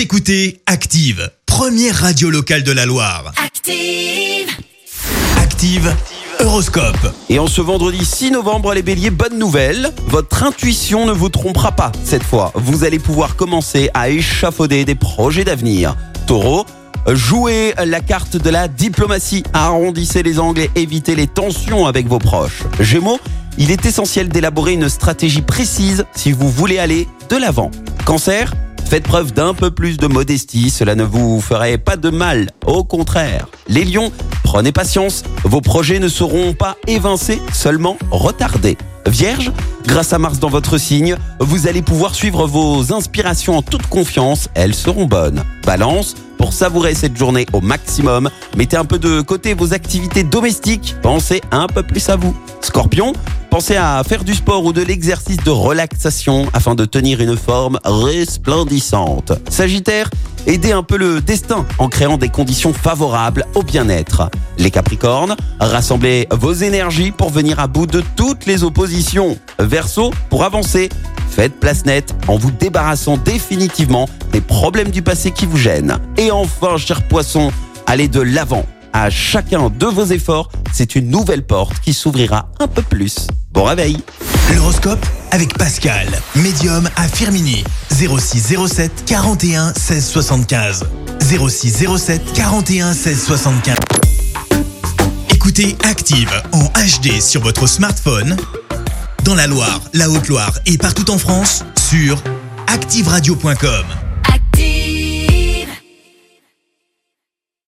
Vous écoutez Active, première radio locale de la Loire. Active. Active, Horoscope. Et en ce vendredi 6 novembre, les béliers, bonne nouvelle. Votre intuition ne vous trompera pas cette fois. Vous allez pouvoir commencer à échafauder des projets d'avenir. Taureau, jouez la carte de la diplomatie. Arrondissez les angles et évitez les tensions avec vos proches. Gémeaux, il est essentiel d'élaborer une stratégie précise si vous voulez aller de l'avant. Cancer, Faites preuve d'un peu plus de modestie, cela ne vous ferait pas de mal, au contraire. Les lions, prenez patience, vos projets ne seront pas évincés, seulement retardés. Vierge, grâce à Mars dans votre signe, vous allez pouvoir suivre vos inspirations en toute confiance, elles seront bonnes. Balance, pour savourer cette journée au maximum, mettez un peu de côté vos activités domestiques, pensez un peu plus à vous. Scorpion, pensez à faire du sport ou de l'exercice de relaxation afin de tenir une forme resplendissante. Sagittaire, aidez un peu le destin en créant des conditions favorables au bien-être. Les Capricornes, rassemblez vos énergies pour venir à bout de toutes les oppositions. Verseau, pour avancer, faites place nette en vous débarrassant définitivement des problèmes du passé qui vous gênent. Et enfin, cher poisson, allez de l'avant. À chacun de vos efforts, c'est une nouvelle porte qui s'ouvrira un peu plus. Bon réveil L'horoscope avec Pascal, médium à Firmini. 06 07 41 16 75. 06 07 41 16 75. Écoutez Active en HD sur votre smartphone, dans la Loire, la Haute-Loire et partout en France, sur ActiveRadio.com.